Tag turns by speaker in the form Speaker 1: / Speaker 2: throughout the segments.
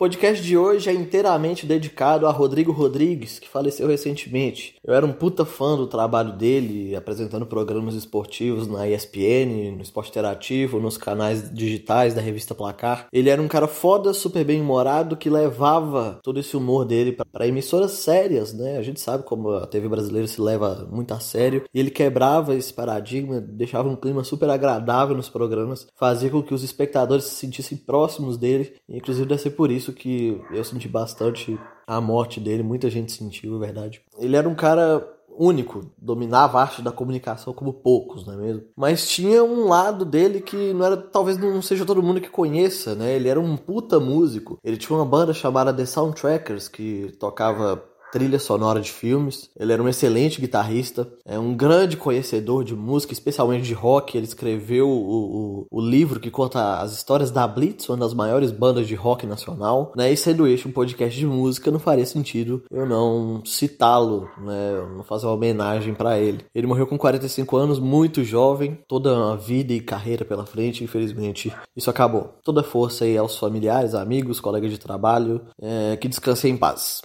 Speaker 1: podcast de hoje é inteiramente dedicado a Rodrigo Rodrigues, que faleceu recentemente. Eu era um puta fã do trabalho dele, apresentando programas esportivos na ESPN, no Esporte Interativo, nos canais digitais da revista Placar. Ele era um cara foda, super bem humorado, que levava todo esse humor dele para emissoras sérias, né? A gente sabe como a TV brasileira se leva muito a sério. E ele quebrava esse paradigma, deixava um clima super agradável nos programas, fazia com que os espectadores se sentissem próximos dele. Inclusive deve ser por isso isso que eu senti bastante a morte dele, muita gente sentiu, é verdade. Ele era um cara único, dominava a arte da comunicação como poucos, não é mesmo? Mas tinha um lado dele que não era, talvez não seja todo mundo que conheça, né? Ele era um puta músico. Ele tinha uma banda chamada The Soundtrackers que tocava trilha sonora de filmes. Ele era um excelente guitarrista, é um grande conhecedor de música, especialmente de rock. Ele escreveu o, o, o, livro que conta as histórias da Blitz, uma das maiores bandas de rock nacional. Né? E sendo este um podcast de música, não faria sentido eu não citá-lo, né? não fazer uma homenagem para ele. Ele morreu com 45 anos, muito jovem, toda uma vida e carreira pela frente. Infelizmente, isso acabou. Toda força aí aos familiares, amigos, colegas de trabalho. É, que descansem em paz.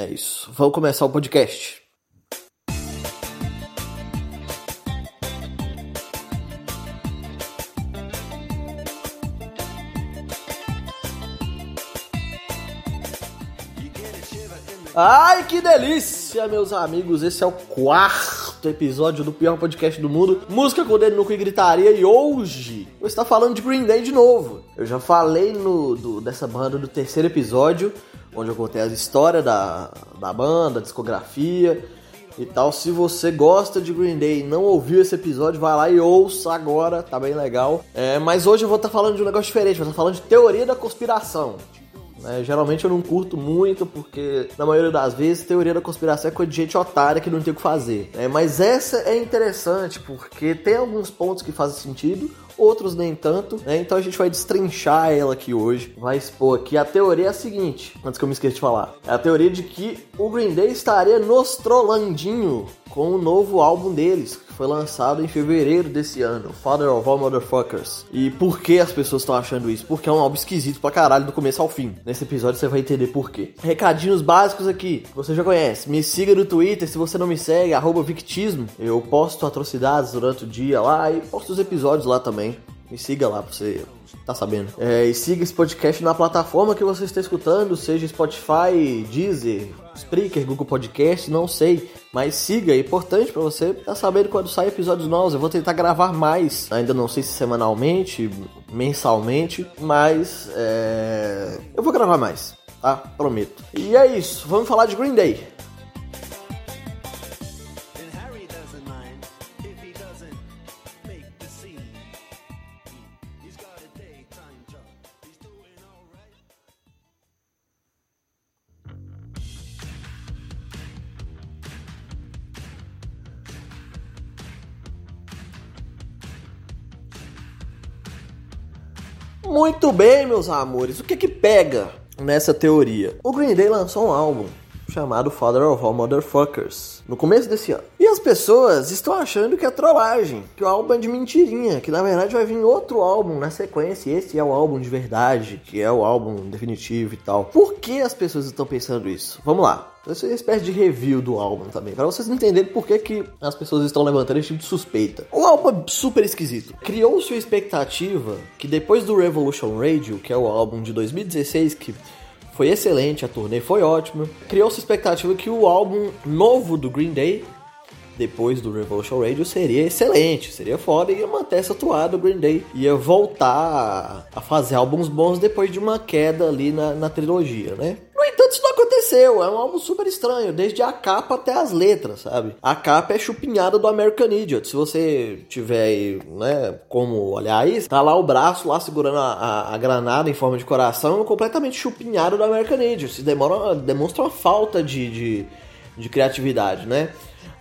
Speaker 1: É isso. Vamos começar o podcast. Ai, que delícia, meus amigos! Esse é o quarto episódio do pior podcast do mundo. Música com dedo no cu e gritaria. E hoje eu estou falando de Green Day de novo. Eu já falei no, do, dessa banda do terceiro episódio onde eu contei a história da, da banda, discografia e tal. Se você gosta de Green Day e não ouviu esse episódio, vai lá e ouça agora, tá bem legal. É, mas hoje eu vou estar tá falando de um negócio diferente, vou estar tá falando de teoria da conspiração. É, geralmente eu não curto muito, porque na maioria das vezes teoria da conspiração é coisa de gente otária que não tem o que fazer. É, mas essa é interessante, porque tem alguns pontos que fazem sentido, outros nem tanto, né? Então a gente vai destrinchar ela aqui hoje, vai expor aqui. A teoria é a seguinte, antes que eu me esqueça de falar. É a teoria de que o Green Day estaria nostrolandinho com o novo álbum deles, foi lançado em fevereiro desse ano, Father of All Motherfuckers. E por que as pessoas estão achando isso? Porque é um álbum esquisito pra caralho do começo ao fim. Nesse episódio você vai entender por quê. Recadinhos básicos aqui, você já conhece. Me siga no Twitter, se você não me segue, Victismo. Eu posto atrocidades durante o dia lá e posto os episódios lá também. Me siga lá pra você tá sabendo. É, e siga esse podcast na plataforma que você está escutando, seja Spotify, Deezer, Spreaker, Google Podcast, não sei. Mas siga, é importante para você estar tá sabendo quando sai episódios novos. Eu vou tentar gravar mais, ainda não sei se semanalmente, mensalmente, mas é... eu vou gravar mais, tá? Prometo. E é isso, vamos falar de Green Day. Muito bem, meus amores. O que que pega nessa teoria? O Green Day lançou um álbum chamado Father of All Motherfuckers no começo desse ano. E as pessoas estão achando que é trollagem, que o álbum é de mentirinha, que na verdade vai vir outro álbum na sequência, e esse é o álbum de verdade, que é o álbum definitivo e tal. Por que as pessoas estão pensando isso? Vamos lá. Essa é uma espécie de review do álbum também, para vocês entenderem por que, que as pessoas estão levantando esse tipo de suspeita. O álbum é super esquisito. Criou-se a expectativa que depois do Revolution Radio, que é o álbum de 2016 que foi excelente, a turnê foi ótima. Criou-se a expectativa que o álbum novo do Green Day depois do Revolution Radio seria excelente, seria foda ia manter essa toada do Green Day. Ia voltar a fazer álbuns bons depois de uma queda ali na, na trilogia, né? Aconteceu. É um álbum super estranho, desde a capa até as letras, sabe? A capa é chupinhada do American Idiot. Se você tiver aí, né, como olhar isso, tá lá o braço lá segurando a, a, a granada em forma de coração, completamente chupinhado do American Idiot. Isso demora, demonstra uma falta de, de, de criatividade, né?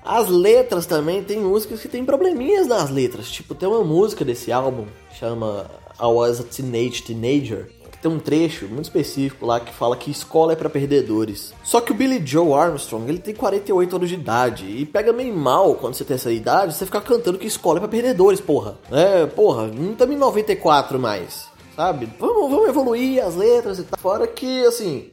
Speaker 1: As letras também, tem músicas que tem probleminhas nas letras. Tipo, tem uma música desse álbum, chama I Was a Teenage Teenager, tem um trecho muito específico lá que fala que escola é para perdedores. Só que o Billy Joe Armstrong, ele tem 48 anos de idade e pega meio mal quando você tem essa idade, você ficar cantando que escola é para perdedores, porra. É, porra, não estamos em 94 mais sabe? Vamos, vamos evoluir as letras e tal. Fora que, assim,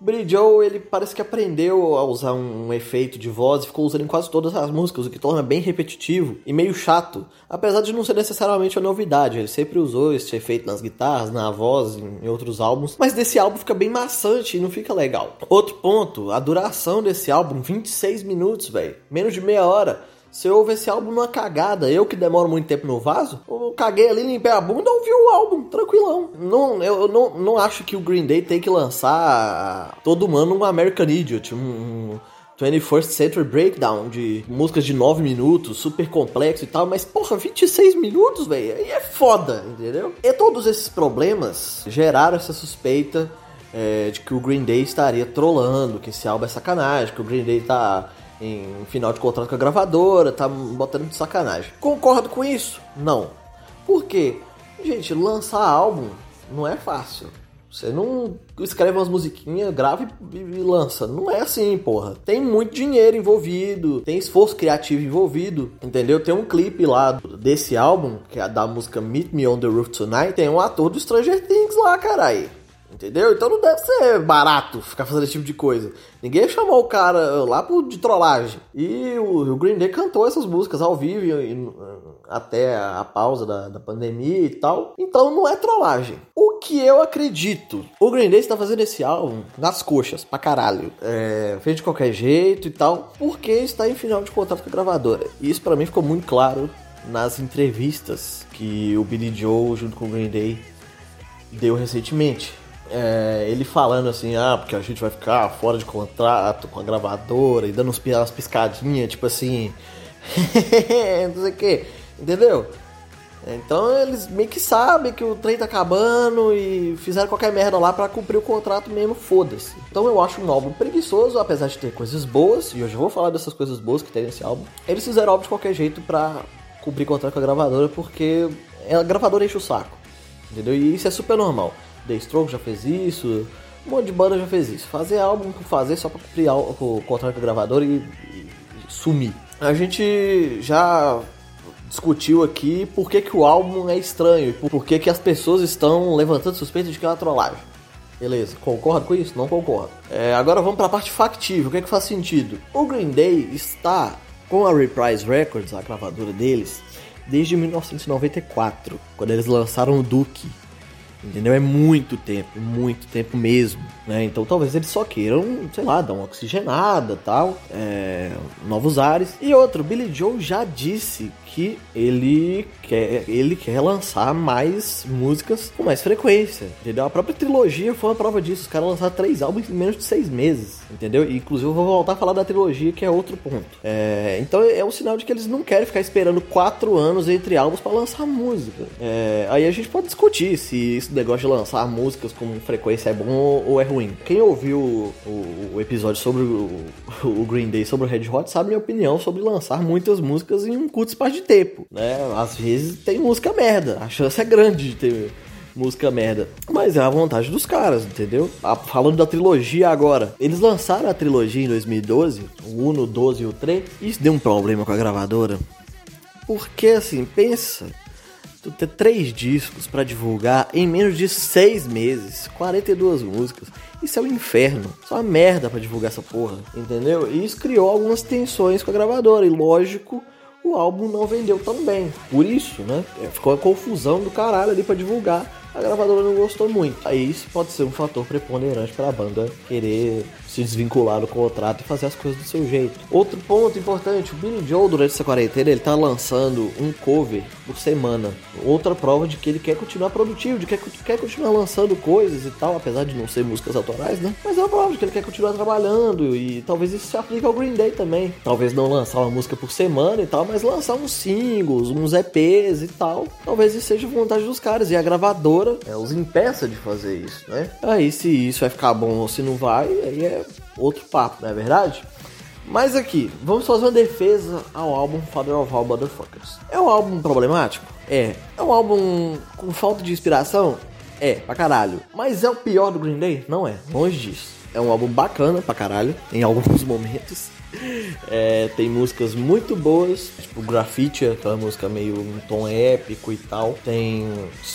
Speaker 1: o Billy Joe, ele parece que aprendeu a usar um, efeito de voz e ficou usando em quase todas as músicas, o que torna bem repetitivo e meio chato. Apesar de não ser necessariamente uma novidade, ele sempre usou esse efeito nas guitarras, na voz, em, em outros álbuns, mas desse álbum fica bem maçante e não fica legal. Outro ponto, a duração desse álbum, 26 minutos, velho. Menos de meia hora. Você ouve esse álbum numa cagada. Eu que demoro muito tempo no vaso, eu caguei ali, limpei a bunda, ouvi o álbum, tranquilão. Não, eu não, não acho que o Green Day tem que lançar todo ano um American Idiot, um, 21st Century Breakdown de músicas de 9 minutos, super complexo e tal, mas porra, 26 minutos, velho, aí é foda, entendeu? E todos esses problemas geraram essa suspeita é, de que o Green Day estaria trolando, que esse álbum é sacanagem, que o Green Day tá em final de contrato com a gravadora, tá botando de sacanagem. Concordo com isso? Não. Por quê? Gente, lançar álbum não é fácil. Você não escreve umas musiquinhas, grava e, e, lança. Não é assim, porra. Tem muito dinheiro envolvido, tem esforço criativo envolvido, entendeu? Tem um clipe lá desse álbum, que é da música Meet Me on the Roof Tonight, tem um ator do Stranger Things lá, caralho. Entendeu? Então não deve ser barato ficar fazendo esse tipo de coisa. Ninguém chamou o cara lá por, de trollagem. E o, Green Day cantou essas músicas ao vivo e, até a, a pausa da, da, pandemia e tal. Então não é trollagem. O que eu acredito? O Green Day está fazendo esse álbum nas coxas, pra caralho. É, fez de qualquer jeito e tal, porque está em final de contrato com a gravadora. E isso para mim ficou muito claro nas entrevistas que o Billy Joe, junto com o Green Day, deu recentemente é, ele falando assim, ah, porque a gente vai ficar fora de contrato com a gravadora e dando uns, umas piscadinhas, tipo assim, não sei o que, entendeu? Então eles meio que sabem que o trem tá acabando e fizeram qualquer merda lá para cumprir o contrato mesmo, foda-se. Então eu acho um álbum preguiçoso, apesar de ter coisas boas, e hoje eu vou falar dessas coisas boas que tem nesse álbum. Eles fizeram álbum de qualquer jeito pra cumprir contrato com a gravadora, porque a gravadora enche o saco, entendeu? E isso é super normal. The Stroke já fez isso, um monte de banda já fez isso. Fazer álbum por fazer só pra cumprir o contrato com o gravador e, e, sumir. A gente já discutiu aqui por que, que o álbum é estranho por que, que as pessoas estão levantando suspeitas de que é uma trollagem. Beleza, concordo com isso? Não concordo. É, agora vamos para a parte factível, o que é que faz sentido? O Green Day está com a Reprise Records, a gravadora deles, desde 1994, quando eles lançaram o Duke, Entendeu? É muito tempo, muito tempo mesmo, né? Então talvez eles só queiram, sei lá, dar uma oxigenada tal, é, novos ares. E outro, Billy Joe já disse que ele quer, ele quer lançar mais músicas com mais frequência, entendeu? A própria trilogia foi uma prova disso. Os caras lançaram três álbuns em menos de seis meses, entendeu? E, inclusive eu vou voltar a falar da trilogia, que é outro ponto. É, então é um sinal de que eles não querem ficar esperando quatro anos entre álbuns para lançar música. É, aí a gente pode discutir se esse negócio de lançar músicas com frequência é bom ou é ruim. Quem ouviu o, o, episódio sobre o, o, Green Day, sobre o Red Hot, sabe minha opinião sobre lançar muitas músicas em um curto espaço de tempo, né? Às vezes tem música merda, a chance é grande de ter música merda. Mas é a vontade dos caras, entendeu? Falando da trilogia agora, eles lançaram a trilogia em 2012, o 1, o 12 e o 3, e isso deu um problema com a gravadora. Porque assim, pensa, tu ter três discos para divulgar em menos de seis meses, 42 músicas. Isso é um inferno. Isso é merda para divulgar essa porra, entendeu? E isso criou algumas tensões com a gravadora. E lógico, o álbum não vendeu tão bem. Por isso, né? Ficou uma confusão do caralho ali para divulgar. A gravadora não gostou muito. Aí isso pode ser um fator preponderante para a banda querer se desvincular do contrato e fazer as coisas do seu jeito. Outro ponto importante, o Billy Joe durante essa quarentena ele tá lançando um cover por semana. Outra prova de que ele quer continuar produtivo, de que quer continuar lançando coisas e tal, apesar de não ser músicas autorais, né? Mas é uma prova de que ele quer continuar trabalhando e talvez isso se aplique ao Green Day também. Talvez não lançar uma música por semana e tal, mas lançar uns singles, uns EPs e tal. Talvez isso seja vontade dos caras e a gravadora é, os impeça de fazer isso, né? Aí se isso vai ficar bom ou se não vai, aí é outro papo, não é verdade? Mas aqui, vamos fazer uma defesa ao álbum Father of All Motherfuckers. É um álbum problemático? É. É um álbum com falta de inspiração? É, pra caralho. Mas é o pior do Green Day? Não é, longe disso. É um álbum bacana pra caralho, em alguns momentos. É, tem músicas muito boas, tipo Graffiti, aquela música meio um tom épico e tal. Tem.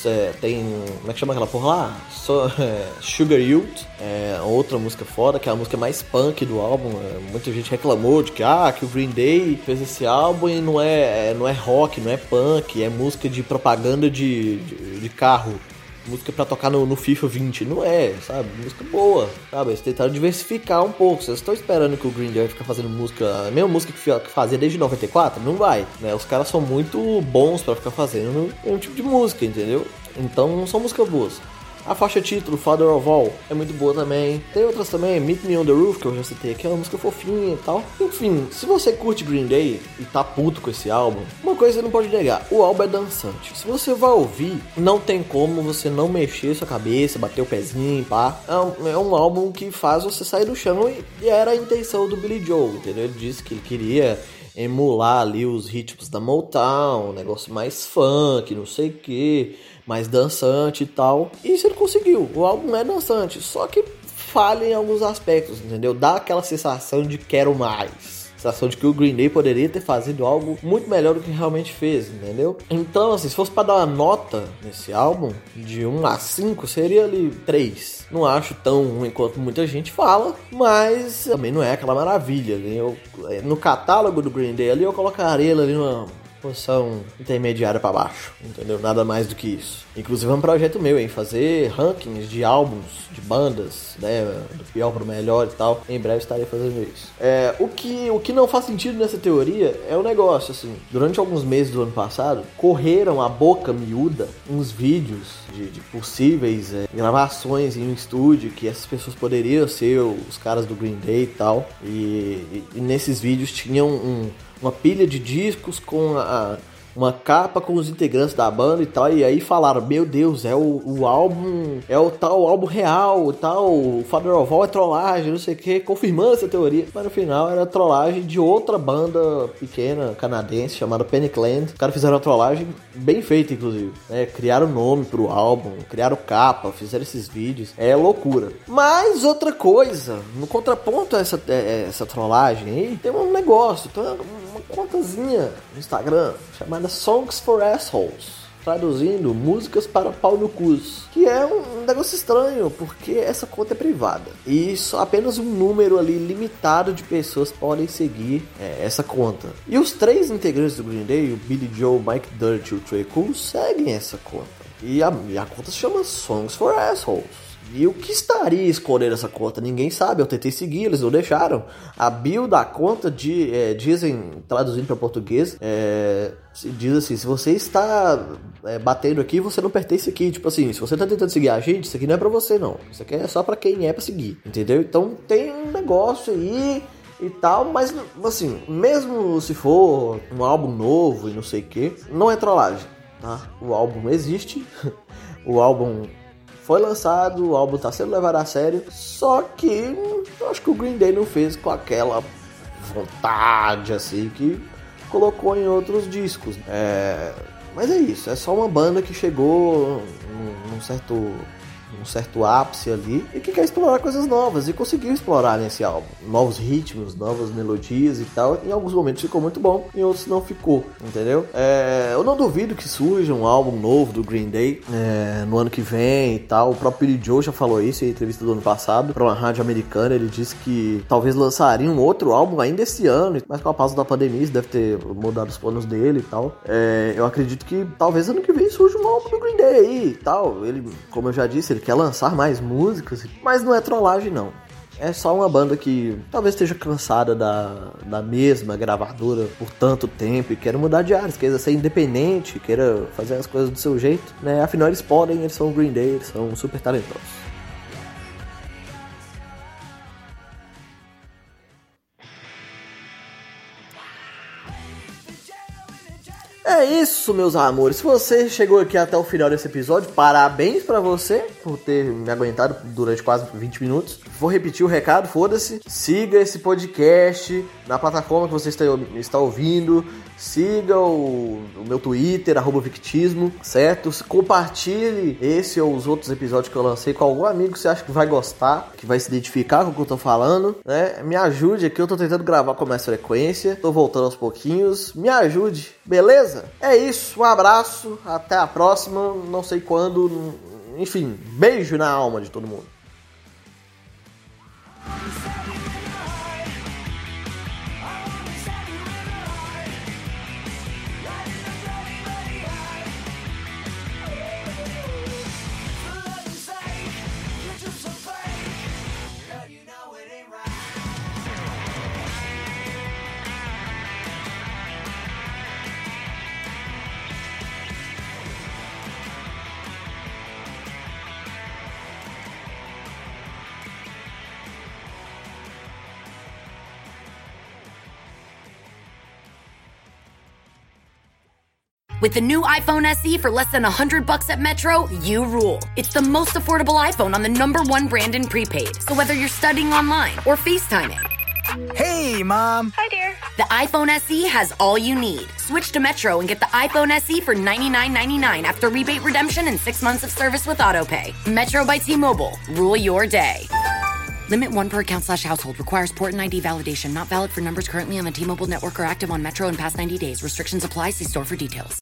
Speaker 1: É, tem. Como é que chama aquela porra lá? So, é, Sugar Youth, é outra música foda, que é a música mais punk do álbum. É, muita gente reclamou de que, ah, que o Green Day fez esse álbum e não é, é não é rock, não é punk, é música de propaganda de, de, de carro música para tocar no, no, FIFA 20. Não é, sabe? Música boa, sabe? Eles tentaram diversificar um pouco. Vocês estão esperando que o Green Day ficar fazendo música, a mesma música que fazia desde 94? Não vai, né? Os caras são muito bons para ficar fazendo um tipo de música, entendeu? Então não são músicas boas. A faixa título, Father of All, é muito boa também. Tem outras também, Meet Me on the Roof, que eu já citei aqui, é uma música fofinha e tal. Enfim, se você curte Green Day e tá puto com esse álbum, uma coisa você não pode negar, o álbum é dançante. Se você vai ouvir, não tem como você não mexer sua cabeça, bater o pezinho, pá. É um, é um álbum que faz você sair do chão e, e era a intenção do Billy Joe, entendeu? Ele disse que ele queria emular ali os ritmos da Motown, um negócio mais funk, não sei o que mais dançante e tal. E isso ele conseguiu. O álbum é dançante, só que falha em alguns aspectos, entendeu? Dá aquela sensação de quero mais sensação de que o Green Day poderia ter fazido algo muito melhor do que realmente fez, entendeu? Então, assim, se fosse para dar uma nota nesse álbum, de 1 a 5, seria ali 3. Não acho tão ruim quanto muita gente fala, mas também não é aquela maravilha. Né? Eu, no catálogo do Green Day ali, eu colocaria ele ali numa posição intermediária para baixo, entendeu? Nada mais do que isso. Inclusive é um projeto meu, em fazer rankings de álbuns, de bandas, né, do pior pro melhor e tal. Em breve estarei fazendo isso. É, o que o que não faz sentido nessa teoria é o negócio assim. Durante alguns meses do ano passado, correram a boca miúda uns vídeos de, de possíveis é, gravações em um estúdio que essas pessoas poderiam ser os caras do Green Day e tal. E, e, e nesses vídeos tinham um uma pilha de discos com a, uma capa com os integrantes da banda e tal, e aí falaram, meu Deus, é o, o álbum, é o tal álbum real, tal, o Father of All é trollagem, não sei o que, confirmando essa teoria, mas no final era trollagem de outra banda pequena, canadense, chamada Panic Os caras fizeram uma trollagem bem feita, inclusive, né, criaram nome pro álbum, criaram capa, fizeram esses vídeos, é loucura. Mas outra coisa, no contraponto a essa, é, essa trollagem aí, tem um negócio, tem uma contazinha no Instagram chamada Songs for Assholes. Traduzindo, músicas para pau no cus. Que é um negócio estranho, porque essa conta é privada. E só apenas um número ali limitado de pessoas podem seguir é, essa conta. E os três integrantes do Green Day, o Billy Joe, Mike Dirt e o Trey Cool, seguem essa conta. E a, e a conta se chama Songs for Assholes. E o que estaria escondendo essa conta? Ninguém sabe. Eu tentei seguir, eles não deixaram. A bio da conta de, é, dizem, traduzindo para português, é, diz assim: se você está é, batendo aqui, você não pertence aqui. Tipo assim, se você está tentando seguir a gente, isso aqui não é para você, não. Isso aqui é só para quem é para seguir, entendeu? Então tem um negócio aí e tal, mas assim, mesmo se for um álbum novo e não sei o que, não é trollagem, tá? O álbum existe, o álbum foi lançado, o álbum está sendo levado a sério, só que eu acho que o Green Day não fez com aquela vontade assim que colocou em outros discos. É, mas é isso, é só uma banda que chegou num certo um certo ápice ali e que quer explorar coisas novas e conseguiu explorar nesse álbum. Novos ritmos, novas melodias e tal. Em alguns momentos ficou muito bom, em outros não ficou, entendeu? É, eu não duvido que surja um álbum novo do Green Day é, no ano que vem e tal. O próprio Billy Joe já falou isso em entrevista do ano passado para uma rádio americana. Ele disse que talvez lançaria um outro álbum ainda esse ano, mas com a pausa da pandemia isso deve ter mudado os planos dele e tal. É, eu acredito que talvez ano que vem surja um álbum do Green Day aí e tal. Ele, como eu já disse, ele quer lançar mais músicas, mas não é trollagem não. É só uma banda que talvez esteja cansada da, da mesma gravadora por tanto tempo e queira mudar de áreas, queira ser independente, queira fazer as coisas do seu jeito, né? Afinal, eles podem, eles são Green Day, eles são super talentosos. É isso, meus amores. Se você chegou aqui até o final desse episódio, parabéns para você por ter me aguentado durante quase 20 minutos. Vou repetir o recado, foda-se. Siga esse podcast na plataforma que você está, está ouvindo. Siga o, o meu Twitter, Victismo, certo? Compartilhe esse ou os outros episódios que eu lancei com algum amigo que você acha que vai gostar, que vai se identificar com o que eu tô falando, né? Me ajude aqui, eu tô tentando gravar com mais frequência, tô voltando aos pouquinhos. Me ajude, beleza? É isso, um abraço, até a próxima, não sei quando, enfim, beijo na alma de todo mundo.
Speaker 2: With the new iPhone SE for less than 100 bucks at Metro, you rule. It's the most affordable iPhone on the number one brand in prepaid. So whether you're studying online or FaceTiming,
Speaker 3: Hey, Mom.
Speaker 2: Hi, dear. The iPhone SE has all you need. Switch to Metro and get the iPhone SE for $99.99 after rebate redemption and six months of service with AutoPay. Metro by T Mobile. Rule your day. Limit one per account slash household. Requires port and ID validation. Not valid for numbers currently on the T Mobile network or active on Metro in past 90 days. Restrictions apply. See store for details.